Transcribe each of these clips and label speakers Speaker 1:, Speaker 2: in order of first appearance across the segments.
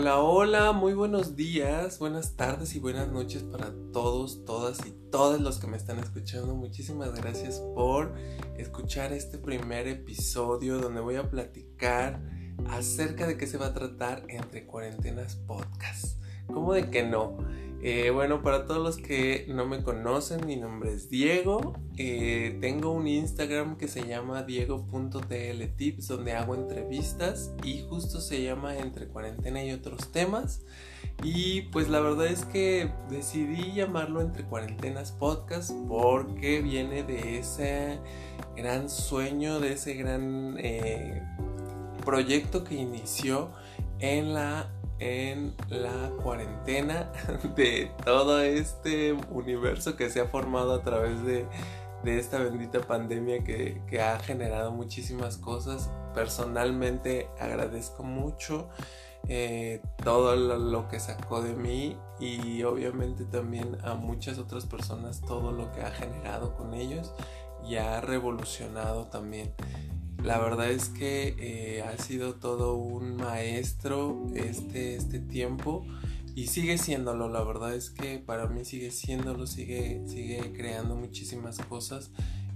Speaker 1: Hola, hola, muy buenos días, buenas tardes y buenas noches para todos, todas y todos los que me están escuchando. Muchísimas gracias por escuchar este primer episodio donde voy a platicar acerca de qué se va a tratar entre cuarentenas podcast. ¿Cómo de que no? Eh, bueno, para todos los que no me conocen, mi nombre es Diego. Eh, tengo un Instagram que se llama diego.tltips donde hago entrevistas y justo se llama Entre cuarentena y otros temas. Y pues la verdad es que decidí llamarlo Entre cuarentenas podcast porque viene de ese gran sueño, de ese gran eh, proyecto que inició en la en la cuarentena de todo este universo que se ha formado a través de, esta bendita pandemia que, ha generado muchísimas cosas. Personalmente agradezco mucho eh, todo lo, que sacó de mí y obviamente también a muchas otras personas todo lo que ha generado con ellos y ha revolucionado también. La verdad es que eh, ha sido todo un maestro este, este tiempo y sigue siéndolo. La verdad es que para mí sigue siéndolo, sigue, sigue creando muchísimas cosas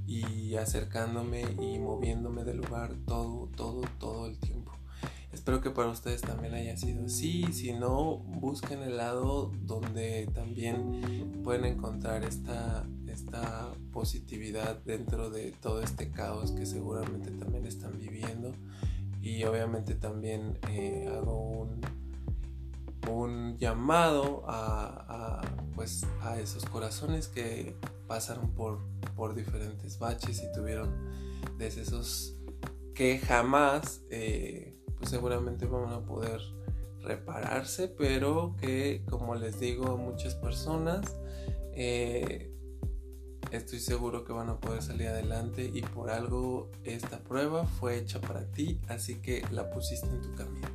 Speaker 1: y acercándome y moviéndome del lugar todo, todo, todo el tiempo. Espero que para ustedes también haya sido así. Si no, busquen el lado donde también pueden encontrar esta, esta positividad dentro de todo este caos que seguramente también están viviendo. Y obviamente también eh, hago un, un llamado a, pues a esos corazones que pasaron por, por diferentes baches y tuvieron desde esos que jamás eh, pues seguramente van a poder repararse pero que como les digo a muchas personas eh, Estoy seguro que van a poder salir adelante y por algo esta prueba fue hecha para ti, así que la pusiste en tu camino.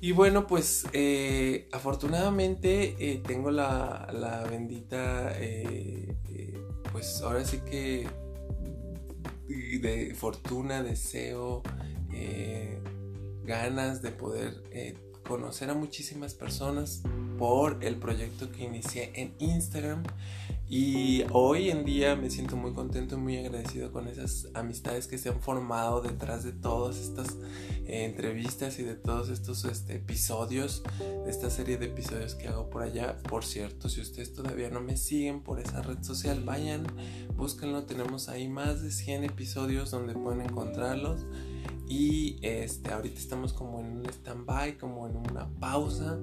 Speaker 1: Y bueno, pues eh, afortunadamente eh, tengo la, bendita, eh, pues ahora sí que de fortuna, deseo, ganas de poder conocer a muchísimas personas por el proyecto que inicié en Instagram y hoy en día me siento muy contento y muy agradecido con esas amistades que se han formado detrás de todas estas eh, entrevistas y de todos estos este, episodios, de esta serie de episodios que hago por allá. Por cierto, si ustedes todavía no me siguen por esa red social, vayan, búsquenlo. Tenemos ahí más de 100 episodios donde pueden encontrarlos. Y este, ahorita estamos como en un stand-by, como en una pausa,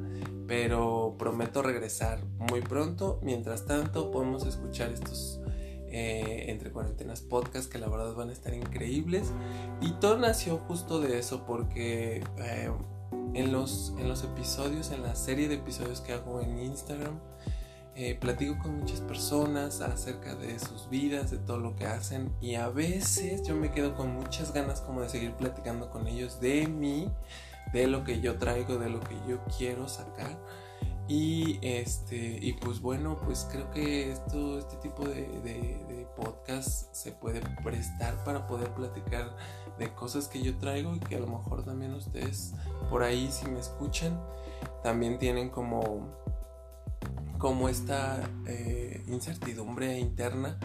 Speaker 1: pero prometo regresar muy pronto. Mientras tanto, podemos escuchar estos eh, entre cuarentenas podcast que la verdad van a estar increíbles. Y todo nació justo de eso, porque eh, en, los, en los episodios, en la serie de episodios que hago en Instagram, eh, platico con muchas personas acerca de sus vidas, de todo lo que hacen y a veces yo me quedo con muchas ganas como de seguir platicando con ellos de mí, de lo que yo traigo, de lo que yo quiero sacar. Y este, y pues bueno, pues creo que esto, este tipo de, de podcast se puede prestar para poder platicar de cosas que yo traigo y que a lo mejor también ustedes por ahí si me escuchan también tienen como como esta eh, incertidumbre interna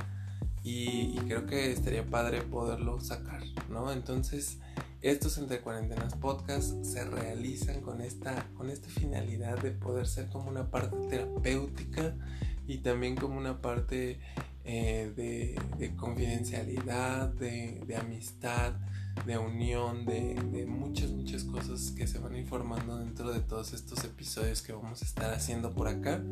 Speaker 1: y, creo que estaría padre poderlo sacar, ¿no? Entonces, estos entre cuarentenas podcasts se realizan con esta, con esta finalidad de poder ser como una parte terapéutica y también como una parte eh, de, confidencialidad, de, amistad, de unión, de, muchas, muchas cosas que se van informando dentro de todos estos episodios que vamos a estar haciendo por acá.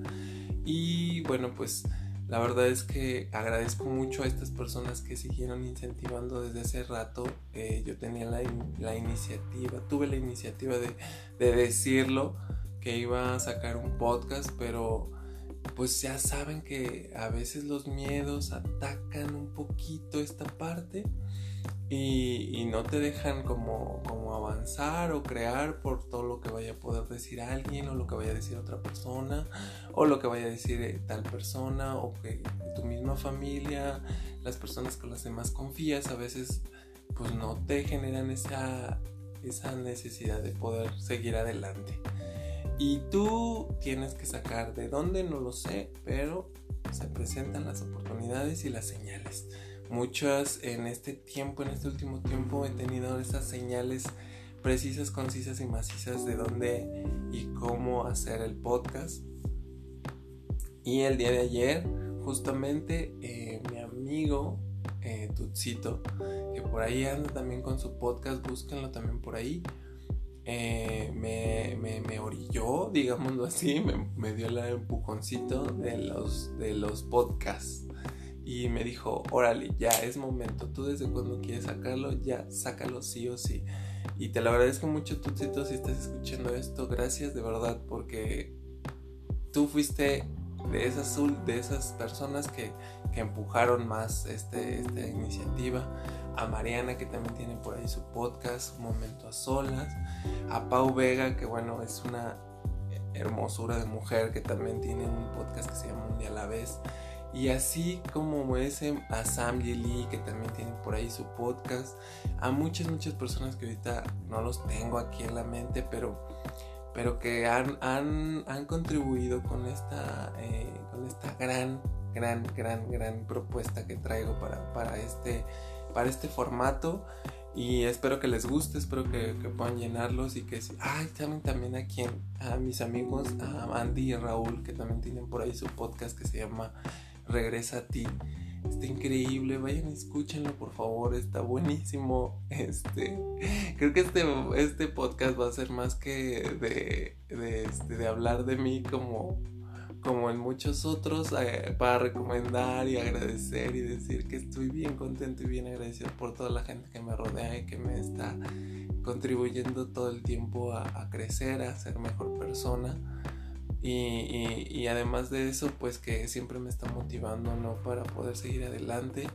Speaker 1: Y bueno, pues la verdad es que agradezco mucho a estas personas que siguieron incentivando desde hace rato. Eh, yo tenía la, la, iniciativa, tuve la iniciativa de decirlo, que iba a sacar un podcast, pero pues ya saben que a veces los miedos atacan un poquito esta parte y, no te dejan como, avanzar o crear por todo lo que vaya a poder decir alguien o lo que vaya a decir otra persona o lo que vaya a decir eh, tal persona o que tu misma familia, las personas con las demás confías a veces pues no te generan esa esa necesidad de poder seguir adelante. Y tú tienes que sacar de dónde, no lo sé, pero se presentan las oportunidades y las señales. Muchas en este tiempo, en este último tiempo, he tenido esas señales precisas, concisas y macizas de dónde y cómo hacer el podcast. Y el día de ayer, justamente, eh, mi amigo eh, Tutsito, que por ahí anda también con su podcast, búsquenlo también por ahí. Eh, me, me, orilló, digámoslo así, me, me, dio el empujoncito de los, de los podcasts y me dijo, órale, ya es momento, tú desde cuando quieres sacarlo, ya sácalo sí o sí. Y te lo agradezco mucho, Tutsito, si estás escuchando esto, gracias de verdad, porque tú fuiste de esas, de esas personas que, que empujaron más este, esta iniciativa. A Mariana, que también tiene por ahí su podcast, Un Momento a Solas. A Pau Vega, que bueno, es una hermosura de mujer, que también tiene un podcast que se llama Un día a la vez. Y así como ese, a Sam Lee, que también tiene por ahí su podcast, a muchas, muchas personas que ahorita no los tengo aquí en la mente, pero, pero que han, han, han contribuido con esta, eh, con esta gran, gran, gran, gran propuesta que traigo para, para, este, para este formato. Y espero que les guste, espero que, puedan llenarlos y que... Ay, también, también a quien, a mis amigos, a Andy y Raúl, que también tienen por ahí su podcast que se llama regresa a ti. Está increíble, vayan escúchenlo por favor, está buenísimo. Este, creo que este, este podcast va a ser más que de, de, este, de hablar de mí como, como en muchos otros, eh, para recomendar y agradecer y decir que estoy bien contento y bien agradecido por toda la gente que me rodea y que me está contribuyendo todo el tiempo a, a crecer, a ser mejor persona. Y, además de eso, pues que siempre me está motivando, ¿no? Para poder seguir adelante.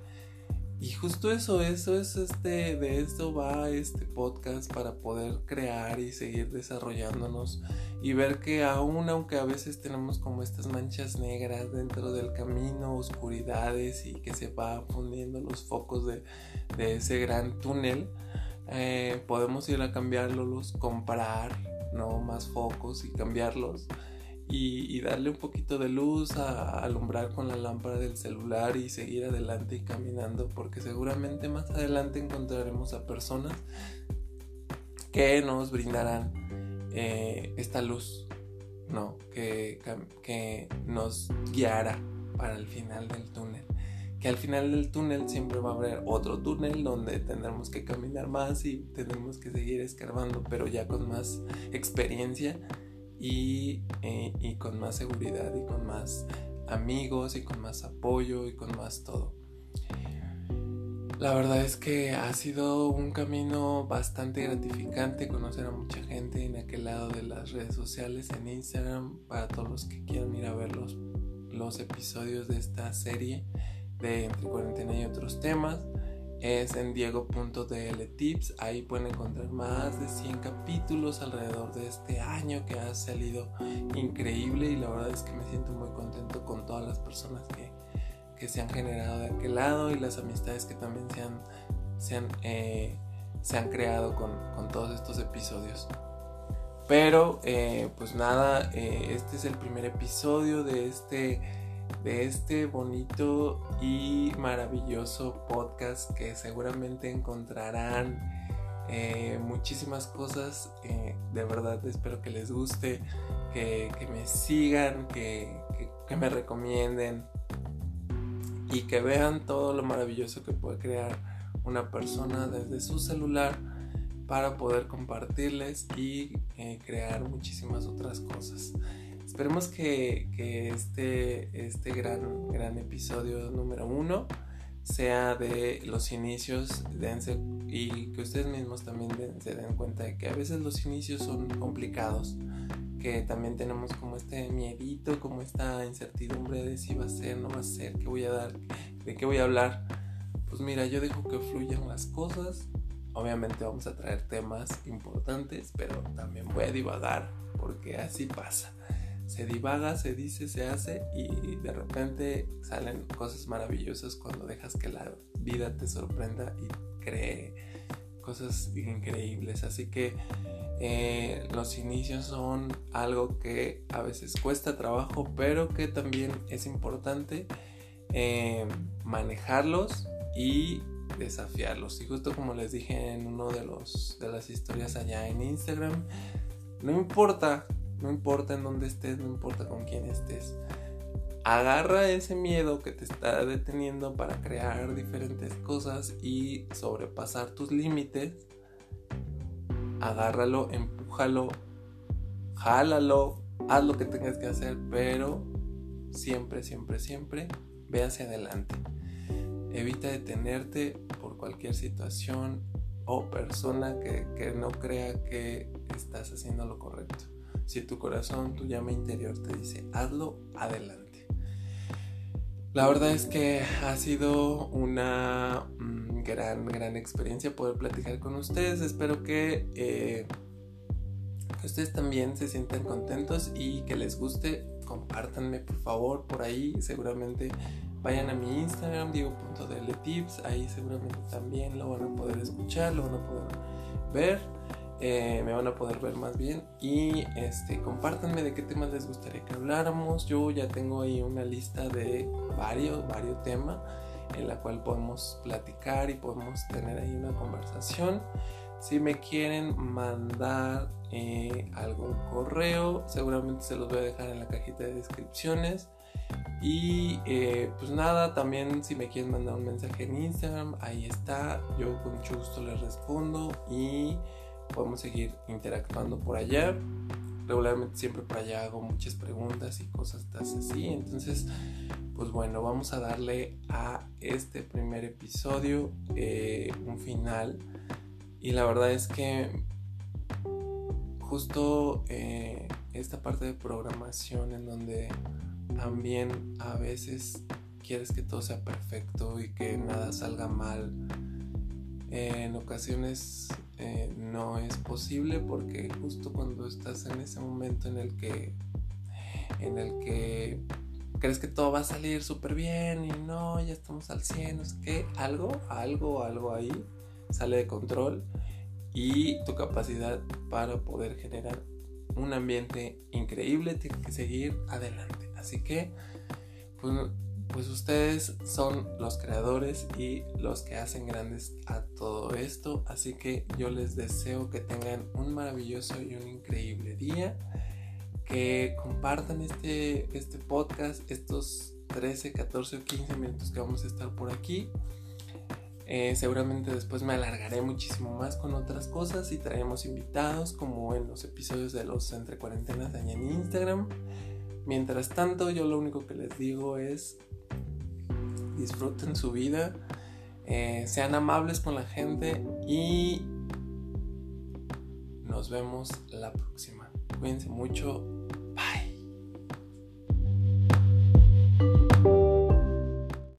Speaker 1: Y justo eso, eso es este, de esto va este podcast para poder crear y seguir desarrollándonos y ver que aún aunque a veces tenemos como estas manchas negras dentro del camino, oscuridades y que se va fundiendo los focos de, ese gran túnel, eh, podemos ir a cambiarlos, comprar, ¿no? Más focos y cambiarlos y, darle un poquito de luz a, alumbrar con la lámpara del celular y seguir adelante y caminando porque seguramente más adelante encontraremos a personas que nos brindarán eh, esta luz, ¿no? Que, que nos guiará para el final del túnel. Que al final del túnel siempre va a haber otro túnel donde tendremos que caminar más y tendremos que seguir escarbando, pero ya con más experiencia eh, y, con más seguridad y con más amigos y con más apoyo y con más todo. La verdad es que ha sido un camino bastante gratificante conocer a mucha gente en aquel lado de las redes sociales, en Instagram, para todos los que quieran ir a ver los, los episodios de esta serie de Entre Cuarentena y otros temas es en diego.dltips. Ahí pueden encontrar más de 100 capítulos alrededor de este año que ha salido increíble y la verdad es que me siento muy contento con todas las personas que, se han generado de aquel lado y las amistades que también se han, se han, eh, se han creado con, todos estos episodios. Pero eh, pues nada, eh, este es el primer episodio de este de este bonito y maravilloso podcast que seguramente encontrarán muchísimas cosas. De verdad espero que les guste, que, me sigan, que, que, me recomienden y que vean todo lo maravilloso que puede crear una persona desde su celular para poder compartirles y eh, crear muchísimas otras cosas. Esperemos que, este, este gran, gran episodio número uno sea de los inicios dense, y que ustedes mismos también se den cuenta de que a veces los inicios son complicados, que también tenemos como este miedito, como esta incertidumbre de si va a ser, no va a ser, qué voy a dar, de qué voy a hablar. Pues mira, yo dejo que fluyan las cosas. Obviamente vamos a traer temas importantes, pero también voy a divagar porque así pasa se divaga, se dice, se hace y de repente salen cosas maravillosas cuando dejas que la vida te sorprenda y cree cosas increíbles. Así que eh, los inicios son algo que a veces cuesta trabajo, pero que también es importante eh, manejarlos y desafiarlos. Y justo como les dije en uno de de las historias allá en Instagram, no importa, no importa en dónde estés, no importa con quién estés. Agarra ese miedo que te está deteniendo para crear diferentes cosas y sobrepasar tus límites agárralo, empújalo, jálalo, haz lo que tengas que hacer, pero siempre, siempre, siempre ve hacia adelante. Evita detenerte por cualquier situación o persona que, que no crea que estás haciendo lo correcto. Si tu corazón, tu llama interior te dice, hazlo, adelante. La verdad es que ha sido una mm, gran, gran experiencia poder platicar con ustedes. Espero que, eh, que ustedes también se sientan contentos y que les guste. Compártanme por favor por ahí. Seguramente vayan a mi Instagram, diego.dltips. Ahí seguramente también lo van a poder escuchar, lo van a poder ver. Eh, me van a poder ver más bien y este compártanme de qué temas les gustaría que habláramos yo ya tengo ahí una lista de varios varios temas en la cual podemos platicar y podemos tener ahí una conversación si me quieren mandar eh, algún correo seguramente se los voy a dejar en la cajita de descripciones y eh, pues nada, también si me quieren mandar un mensaje en Instagram, ahí está, yo con mucho gusto les respondo y podemos seguir interactuando por allá. Regularmente siempre por allá hago muchas preguntas y cosas así. Entonces, pues bueno, vamos a darle a este primer episodio eh, un final. Y la verdad es que justo eh, esta parte de programación en donde también a veces quieres que todo sea perfecto y que nada salga mal. en ocasiones eh, no es posible porque justo cuando estás en ese momento en el que en el que crees que todo va a salir súper bien y no, ya estamos al 100, no sé qué, algo, algo, algo ahí sale de control y tu capacidad para poder generar un ambiente increíble tiene que seguir adelante. Así que, pues pues ustedes son los creadores y los que hacen grandes a todo esto. Así que yo les deseo que tengan un maravilloso y un increíble día. Que compartan este, este podcast, estos 13, 14 o 15 minutos que vamos a estar por aquí. Eh, seguramente después me alargaré muchísimo más con otras cosas y traemos invitados como en los episodios de los entre cuarentenas de en Instagram. Mientras tanto, yo lo único que les digo es disfruten su vida, eh, sean amables con la gente y nos vemos la próxima. Cuídense mucho